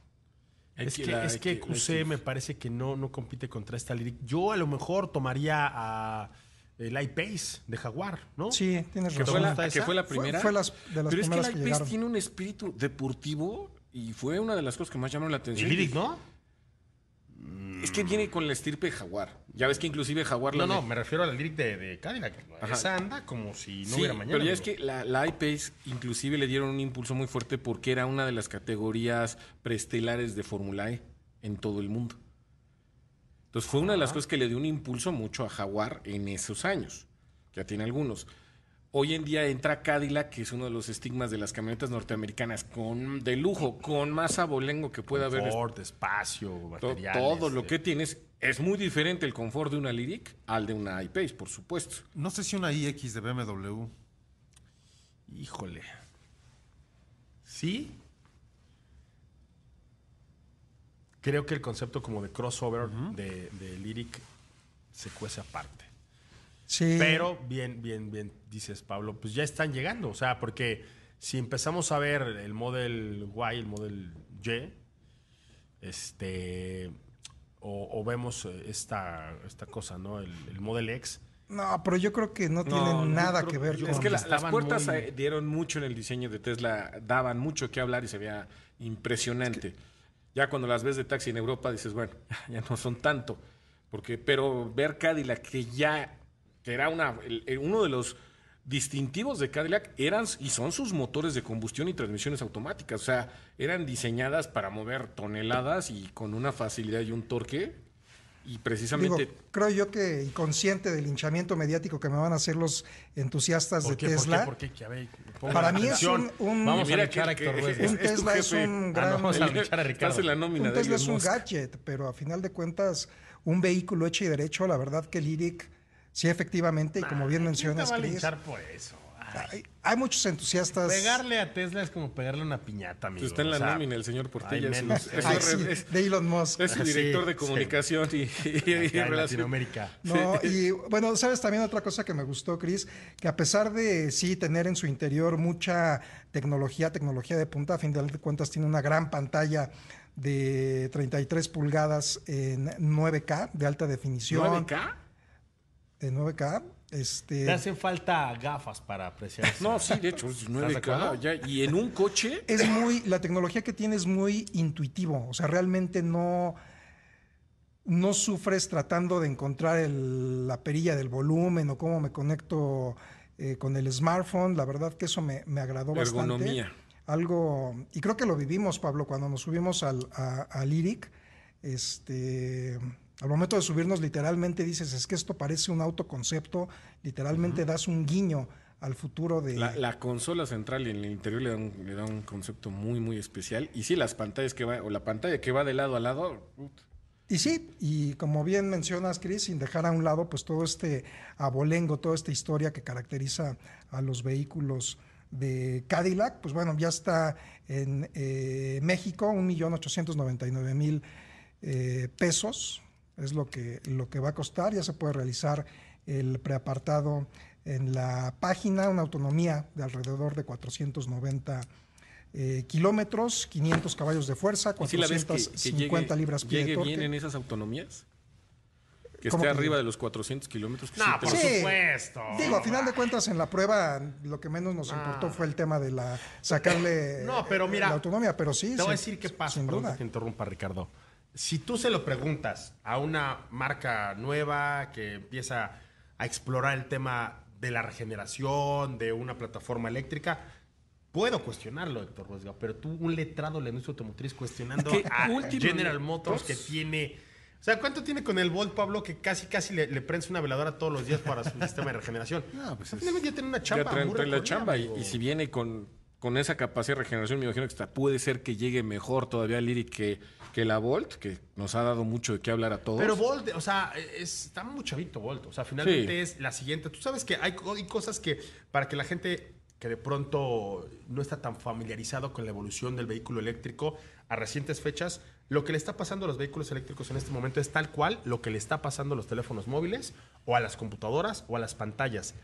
Es que, la es que QC me parece que no, no compite contra esta Lyric. Yo a lo mejor tomaría a el iPace de Jaguar, ¿no? Sí, tienes Que ¿Te fue, razón. la, que fue la primera. fue las- de las Pero es que el iPace tiene un espíritu deportivo y fue una de las cosas que más llamaron la El atención. Lyric, ¿no? Es que viene con la estirpe de Jaguar. Ya ves que inclusive Jaguar No, la no, me refiero a la Lyric de, de Cadillac. Ajá. Esa anda como si no sí, hubiera mañana. pero ya es amigo. que la, la iPace inclusive le dieron un impulso muy fuerte porque era una de las categorías preestelares de Fórmula E en todo el mundo. Entonces fue una de las cosas que le dio un impulso mucho a Jaguar en esos años. Ya tiene algunos. Hoy en día entra Cadillac, que es uno de los estigmas de las camionetas norteamericanas, con de lujo, con más abolengo que pueda haber. Confort, espacio, materiales. todo lo eh. que tienes es muy diferente el confort de una Lyric al de una iPace, por supuesto. No sé si una iX de BMW. Híjole. Sí. Creo que el concepto como de crossover de, de Lyric se cuece aparte. Sí. Pero bien, bien, bien, dices Pablo, pues ya están llegando. O sea, porque si empezamos a ver el Model Y, el Model Y, este, o, o vemos eh, esta, esta cosa, ¿no? El, el Model X. No, pero yo creo que no, No, tienen nada creo- que ver yo con... Es que la- las puertas muy- dieron mucho en el diseño de Tesla, daban mucho que hablar y se veía impresionante. Ya cuando las ves de taxi en Europa dices, bueno, ya no son tanto. Porque, pero ver Cadillac, que ya que era una, el- el- uno de los distintivos de Cadillac, eran y son sus motores de combustión y transmisiones automáticas. O sea, eran diseñadas para mover toneladas y con una facilidad y un torque. Y Digo, precisamente creo yo que y consciente del hinchamiento mediático que me van a hacer los entusiastas ¿Por de qué? ¿Por Tesla, qué? ¿Por qué? Que, a ver, pongan Para mí es un- un- Vamos Mira a luchar a que- que- es- un Tesla es un Ah, gran... no, vamos a a Ricardo. la nómina un de Tesla Elon es un Musk. gadget, pero a final de cuentas, un vehículo hecho y derecho, la verdad que Lyric, sí, efectivamente, y como bien ¿Quién mencionas, te va a linchar por eso? Ay, hay, hay muchos entusiastas. Pegarle a Tesla es como pegarle una piñata, amigo. Está en la O sea, nómina el señor Portilla. menos. es- Ay, es- sí, es- de Elon Musk. Es su sí, director de sí. comunicación y, y- y en. Latinoamérica. No, y bueno, sabes también otra cosa que me gustó, Chris, que a pesar de sí tener en su interior mucha tecnología, tecnología de punta, a fin de cuentas tiene una gran pantalla de 33 pulgadas en 9K de alta definición. ¿9K? De 9K. Este, Te hacen falta gafas para apreciar. No, sí, de hecho, es de 9K. acuerdo? ya, y en un coche, es muy, la tecnología que tiene es muy intuitivo, o sea, realmente no, no sufres tratando de encontrar el- la perilla del volumen o cómo me conecto eh, con el smartphone, la verdad que eso me, me agradó bastante. Ergonomía. Algo, y creo que lo vivimos, Pablo, cuando nos subimos al, a, a Lyric, este, al momento de subirnos literalmente dices, es que esto parece un autoconcepto, literalmente das un guiño al futuro de... la, la consola central en el interior le da, un, le da un concepto muy, muy especial. Y sí, las pantallas que va, o la pantalla que va de lado a lado, ut, Y sí, y como bien mencionas, Chris, sin dejar a un lado pues todo este abolengo, toda esta historia que caracteriza a los vehículos de Cadillac, pues bueno, ya está en eh, México, 1.899.000 eh, pesos, es lo que, lo que va a costar, ya se puede realizar el preapartado en la página, una autonomía de alrededor de 490 eh, kilómetros, 500 caballos de fuerza, ¿y si la ves que, que 450 llegue, libras pie de llegue torque. bien en esas autonomías? Que ¿Cómo esté que arriba de los 400 kilómetros. que No, por Sí. supuesto. Digo, a final de cuentas, en la prueba lo que menos nos importó fue el tema de la sacarle No, pero mira, la autonomía, pero sí. Te voy a sin- decir qué pasa, Sin perdón duda. que interrumpa, Ricardo. Si tú se lo preguntas a una marca nueva que empieza a explorar el tema de la regeneración, de una plataforma eléctrica, puedo cuestionarlo, Héctor Ruesga, pero tú, un letrado de la industria automotriz, cuestionando a General Motors que tiene. O sea, ¿cuánto tiene con el Volt, Pablo, que casi casi le, le prensa una veladora todos los días para su sistema de regeneración? No, pues es- ya tiene una Ya chamba. traen, muy traen la chamba y si viene con, con esa capacidad de regeneración, me imagino que hasta puede ser que llegue mejor todavía el Lyric que, que la Volt, que nos ha dado mucho de qué hablar a todos. Pero Volt, o sea, es- está muy chavito Volt. O sea, finalmente Sí. es la siguiente. Tú sabes que hay, hay cosas que para que la gente que de pronto no está tan familiarizado con la evolución del vehículo eléctrico a recientes fechas, lo que le está pasando a los vehículos eléctricos en este momento es tal cual lo que le está pasando a los teléfonos móviles o a las computadoras o a las pantallas.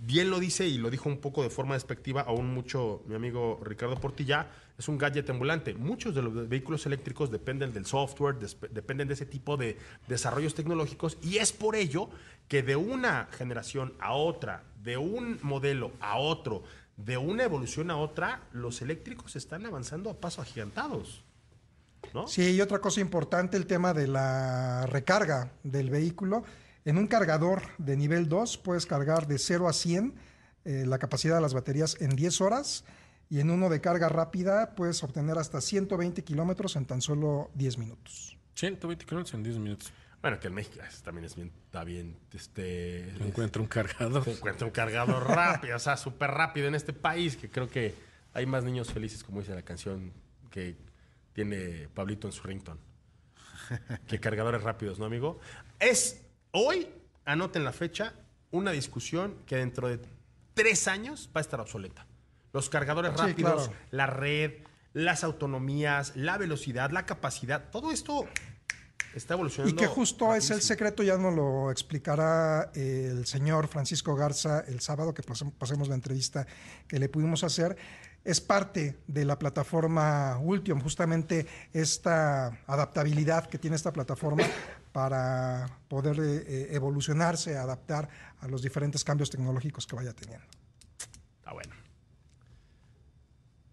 Bien lo dice y lo dijo un poco de forma despectiva aún mucho mi amigo Ricardo Portilla, es un gadget ambulante. Muchos de los vehículos eléctricos dependen del software, dependen de ese tipo de desarrollos tecnológicos y es por ello que de una generación a otra, de un modelo a otro, de una evolución a otra, los eléctricos están avanzando a pasos agigantados. Sí, y otra cosa importante, el tema de la recarga del vehículo. En un cargador de nivel 2 puedes cargar de 0 a 100 eh, la capacidad de las baterías en 10 horas y en uno de carga rápida puedes obtener hasta 120 kilómetros en tan solo 10 minutos. 120 kilómetros en 10 minutos. Bueno, que en México también es bien, está bien, este, Encuentra un cargador. se encuentra un cargador rápido, o sea, súper rápido en este país, que creo que hay más niños felices, como dice la canción que tiene Pablito en su ringtone, que cargadores rápidos, ¿no, amigo? Es hoy, anoten la fecha, una discusión que dentro de tres años va a estar obsoleta. Los cargadores Sí, rápidos, claro. la red, las autonomías, la velocidad, la capacidad, todo esto está Y evolucionando. que justo es el secreto, ya nos lo explicará el señor Francisco Garza el sábado que pasem- pasemos la entrevista que le pudimos hacer. Es parte de la plataforma Ultium, justamente esta adaptabilidad que tiene esta plataforma para poder eh, evolucionarse, adaptar a los diferentes cambios tecnológicos que vaya teniendo. Está bueno.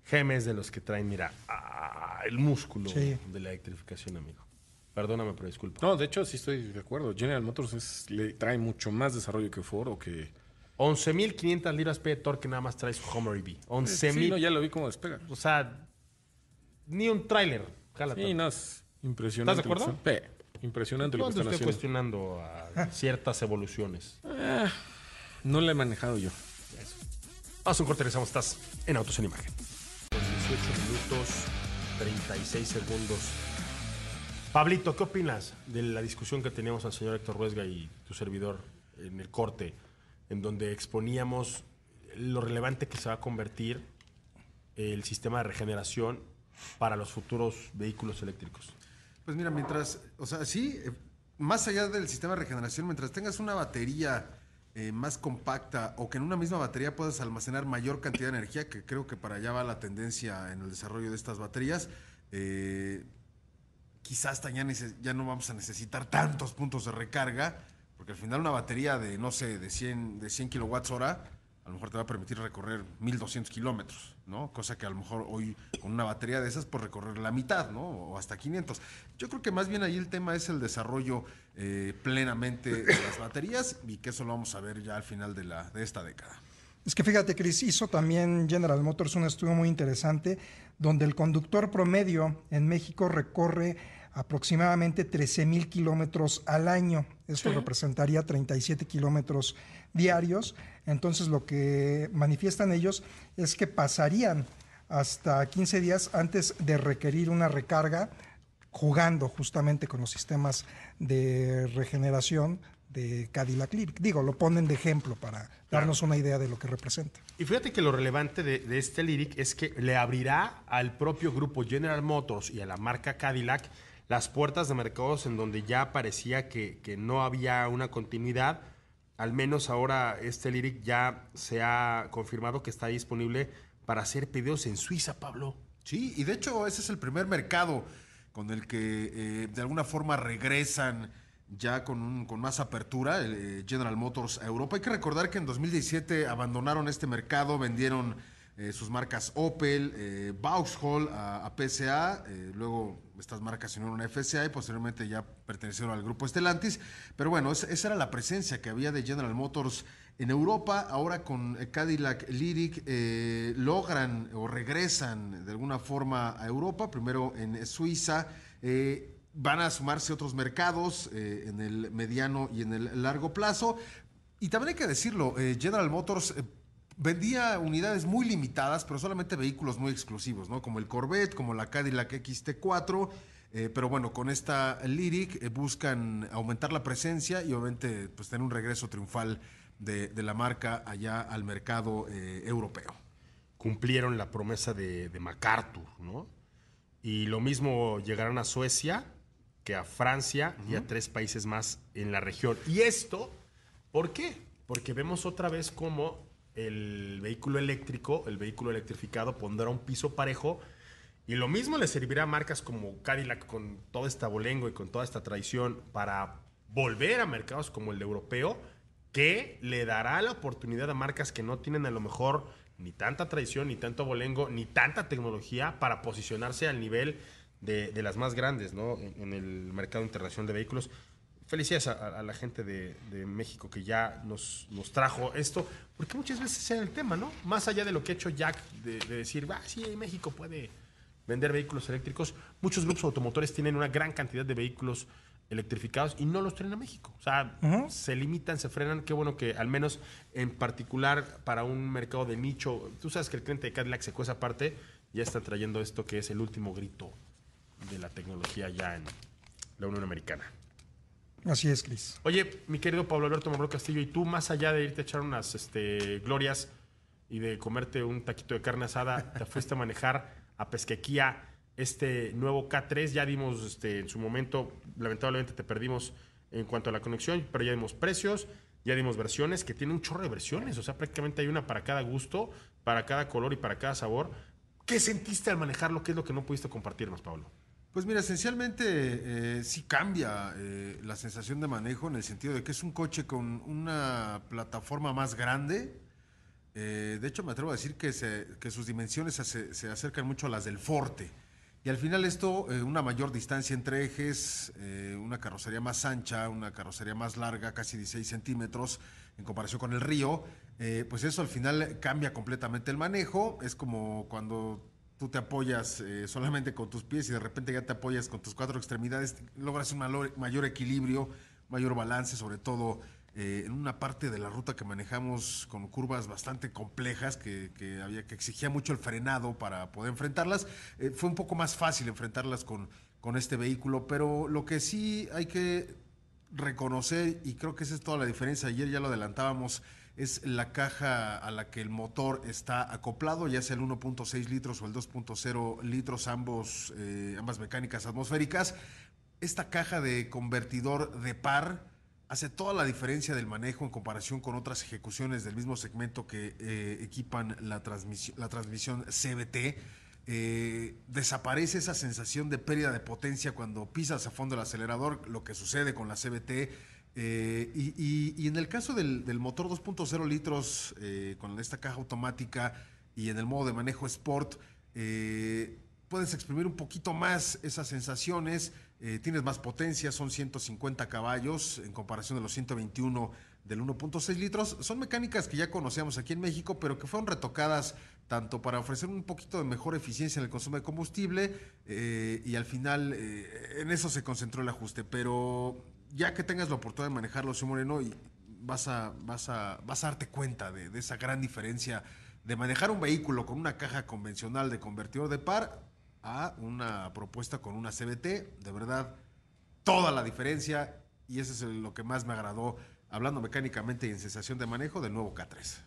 Gemes de los que traen, mira, ah, el músculo Sí. de la electrificación, amigo. Perdóname, pero disculpa. No, de hecho, sí estoy de acuerdo. General Motors es- le trae mucho más desarrollo que Ford o que... 11.500 libras P de torque nada más trae su Hummer EV. 11.000. Sí, no, ya lo vi cómo despega. O sea, ni un tráiler. Sí, no, es impresionante. ¿Estás de acuerdo? Sí, impresionante lo que ¿Dónde están estoy haciendo. cuestionando a ciertas evoluciones? No la he manejado yo. Vamos a un corte, regresamos. Estás en Autos en Imagen. 18 minutos, 36 segundos. Pablito, ¿qué opinas de la discusión que teníamos al señor Héctor Ruesga y tu servidor en el corte, en donde exponíamos lo relevante que se va a convertir el sistema de regeneración para los futuros vehículos eléctricos? Pues mira, mientras, o sea, sí, eh, más allá del sistema de regeneración, mientras tengas una batería eh, más compacta o que en una misma batería puedas almacenar mayor cantidad de energía, que creo que para allá va la tendencia en el desarrollo de estas baterías, eh, quizás ya, ya no vamos a necesitar tantos puntos de recarga, porque al final una batería de, no sé, de 100, de 100 kilowatts hora, a lo mejor te va a permitir recorrer 1200 kilómetros, ¿no? Cosa que a lo mejor hoy con una batería de esas, pues recorrer la mitad, ¿no? O hasta 500. Yo creo que más bien ahí el tema es el desarrollo eh, plenamente de las baterías y que eso lo vamos a ver ya al final de, la, de esta década. Es que fíjate, Chris, hizo también General Motors un estudio muy interesante donde el conductor promedio en México recorre aproximadamente 13 mil kilómetros al año. Esto representaría 37 kilómetros diarios. Entonces lo que manifiestan ellos es que pasarían hasta 15 días antes de requerir una recarga jugando justamente con los sistemas de regeneración de Cadillac Lyric. Digo, lo ponen de ejemplo para darnos una idea de lo que representa. Y fíjate que lo relevante de, de este Lyric es que le abrirá al propio grupo General Motors y a la marca Cadillac las puertas de mercados en donde ya parecía que, que no había una continuidad. Al menos ahora este Lyric ya se ha confirmado que está disponible para hacer pedidos en Suiza, Pablo. Sí, y de hecho ese es el primer mercado con el que eh, de alguna forma regresan ya con, un- con más apertura eh, General Motors a Europa. Hay que recordar que en 2017 abandonaron este mercado, vendieron eh, sus marcas Opel, eh, Vauxhall a, PSA, eh, luego estas marcas se unieron a FCA y posteriormente ya pertenecieron al grupo Stellantis. Pero bueno, esa, esa era la presencia que había de General Motors en Europa. Ahora con eh, Cadillac Lyric logran o regresan de alguna forma a Europa, primero en Suiza. van a sumarse otros mercados en el mediano y en el largo plazo. Y también hay que decirlo, General Motors vendía unidades muy limitadas, pero solamente vehículos muy exclusivos, ¿no? Como el Corvette, como la Cadillac XT4. eh, pero bueno, con esta Lyric eh, buscan aumentar la presencia y obviamente pues, tener un regreso triunfal de, de la marca allá al mercado eh, europeo. Cumplieron la promesa de, de MacArthur, ¿no? Y lo mismo llegarán a Suecia que a Francia y a tres países más en la región. Y esto, ¿por qué? Porque vemos otra vez cómo el vehículo eléctrico, el vehículo electrificado, pondrá un piso parejo. Y lo mismo le servirá a marcas como Cadillac con todo este abolengo y con toda esta tradición para volver a mercados como el europeo, que le dará la oportunidad a marcas que no tienen a lo mejor ni tanta tradición, ni tanto abolengo, ni tanta tecnología para posicionarse al nivel de, de las más grandes ¿no? en, en el mercado internacional de vehículos. Felicidades a, a la gente de, de México que ya nos, nos trajo esto, porque muchas veces es el tema, ¿no? Más allá de lo que ha hecho Jack, de, de decir, ah, sí, México puede vender vehículos eléctricos, muchos grupos automotores tienen una gran cantidad de vehículos electrificados y no los traen a México. O sea, se limitan, se frenan. Qué bueno que al menos en particular para un mercado de nicho, tú sabes que el cliente de Cadillac se cuesta aparte, ya está trayendo esto que es el último grito de la tecnología ya en la Unión Americana. Así es, Cris. Oye, mi querido Pablo Alberto Morro Castillo, y tú más allá de irte a echar unas este, glorias y de comerte un taquito de carne asada, te fuiste a manejar a Pesquequía este nuevo K3. Ya dimos este, en su momento, lamentablemente te perdimos en cuanto a la conexión, pero ya dimos precios, ya dimos versiones, que tiene un chorro de versiones, o sea, prácticamente hay una para cada gusto, para cada color y para cada sabor. ¿Qué sentiste al manejarlo? ¿Qué es lo que no pudiste compartirnos, Pablo? Pues mira, esencialmente eh, sí cambia eh, la sensación de manejo en el sentido de que es un coche con una plataforma más grande. Eh, de hecho, me atrevo a decir que, sus dimensiones se, se acercan mucho a las del Forte. Y al final esto, una mayor distancia entre ejes, una carrocería más ancha, una carrocería más larga, casi 16 centímetros en comparación con el Río, pues eso al final cambia completamente el manejo. Es como cuando tú te apoyas eh, solamente con tus pies y de repente ya te apoyas con tus cuatro extremidades, logras un mayor equilibrio, mayor balance, sobre todo eh, en una parte de la ruta que manejamos con curvas bastante complejas que, que había que exigía mucho el frenado para poder enfrentarlas. eh, fue un poco más fácil enfrentarlas con, con este vehículo, pero lo que sí hay que reconocer, y creo que esa es toda la diferencia, ayer ya lo adelantábamos, es la caja a la que el motor está acoplado, ya sea el 1.6 litros o el 2.0 litros, ambos, eh, ambas mecánicas atmosféricas. Esta caja de convertidor de par hace toda la diferencia del manejo en comparación con otras ejecuciones del mismo segmento que eh, equipan la, transmisión la transmisión CBT. Eh, desaparece esa sensación de pérdida de potencia cuando pisas a fondo el acelerador, lo que sucede con la CBT. Eh, y, en el caso del, motor 2.0 litros eh, con esta caja automática y en el modo de manejo Sport, eh, puedes exprimir un poquito más esas sensaciones, tienes más potencia, son 150 caballos en comparación de los 121 del 1.6 litros. Son mecánicas que ya conocíamos aquí en México, pero que fueron retocadas tanto para ofrecer un poquito de mejor eficiencia en el consumo de combustible y al final en eso se concentró el ajuste. Pero ya que tengas la oportunidad de manejarlo, señor Moreno, y vas a, vas a, vas a darte cuenta de, de esa gran diferencia de manejar un vehículo con una caja convencional de convertidor de par a una propuesta con una CBT. De verdad, toda la diferencia y eso es lo que más me agradó, hablando mecánicamente y en sensación de manejo, del nuevo K3.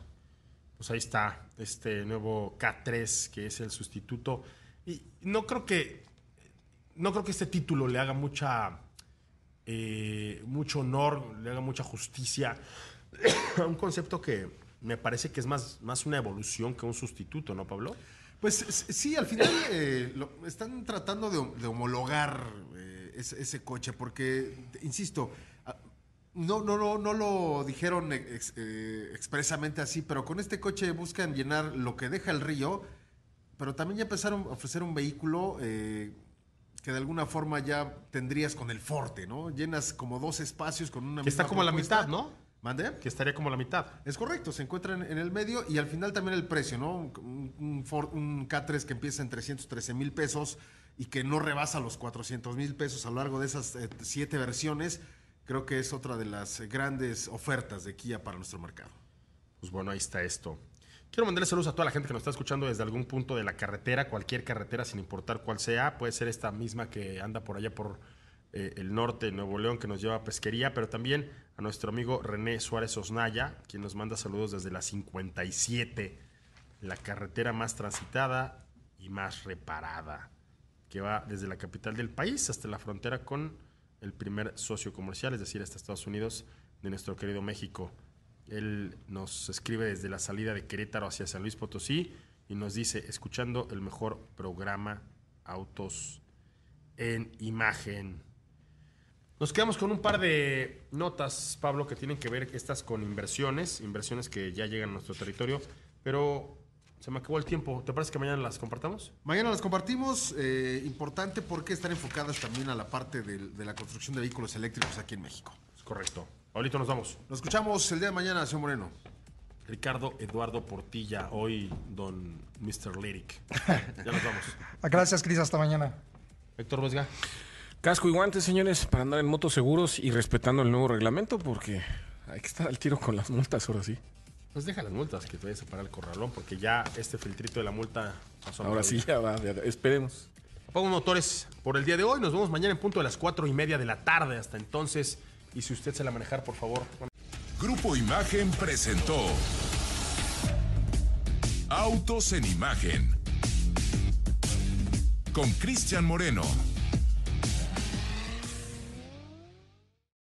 Pues ahí está, este nuevo K3, que es el sustituto. Y no creo que. No creo que este título le haga mucha. Eh, mucho honor, le haga mucha justicia a un concepto que me parece que es más, más una evolución que un sustituto, ¿no, Pablo? Pues sí, al final eh, están tratando de, homologar eh, ese, coche, porque, insisto, a- No, no, no, no lo dijeron ex- expresamente así, pero con este coche buscan llenar lo que deja el río, pero también ya empezaron a ofrecer un vehículo eh, que de alguna forma ya tendrías con el Forte, ¿no? Llenas como dos espacios con una Que está como la mitad, ¿no? ¿Mande? Que estaría como la mitad. Es correcto, se encuentran en el medio y al final también el precio, ¿no? Un, un Ford- un K3 que empieza en 313 mil pesos y que no rebasa los 400 mil pesos a lo largo de esas eh, siete versiones, creo que es otra de las grandes ofertas de Kia para nuestro mercado. Pues bueno, ahí está esto. Quiero mandarle saludos a toda la gente que nos está escuchando desde algún punto de la carretera, cualquier carretera, sin importar cuál sea. Puede ser esta misma que anda por allá por eh, el norte Nuevo León, que nos lleva a pesquería, pero también a nuestro amigo René Suárez Osnaya, quien nos manda saludos desde la 57, la carretera más transitada y más reparada, que va desde la capital del país hasta la frontera con el primer socio comercial, es decir, hasta Estados Unidos, de nuestro querido México. Él nos escribe desde la salida de Querétaro hacia San Luis Potosí y nos dice, escuchando el mejor programa Autos en Imagen. Nos quedamos con un par de notas, Pablo, que tienen que ver estas con inversiones, inversiones que ya llegan a nuestro territorio, pero se me acabó el tiempo. ¿Te parece que mañana las compartamos? Mañana las compartimos, eh, importante porque están enfocadas también a la parte de la construcción de vehículos eléctricos aquí en México. Es correcto. Ahorita nos vamos. Nos escuchamos el día de mañana, señor Moreno. Ricardo Eduardo Portilla, hoy don Mr. Lyric. Ya nos vamos. Ah, Gracias, Cris. Hasta mañana. Héctor Vesga. Casco y guantes, señores, para andar en motos seguros y respetando el nuevo reglamento, porque hay que estar al tiro con las multas ahora sí. Pues deja las multas que te vayas a parar el corralón, porque ya este filtrito de la multa pasó Ahora sí, ya va, ya- esperemos. Apagamos motores por el día de hoy. Nos vemos mañana en punto de las cuatro y media de la tarde. Hasta entonces, y si usted se la manejar, por favor. Grupo Imagen presentó Autos en Imagen con Cristian Moreno.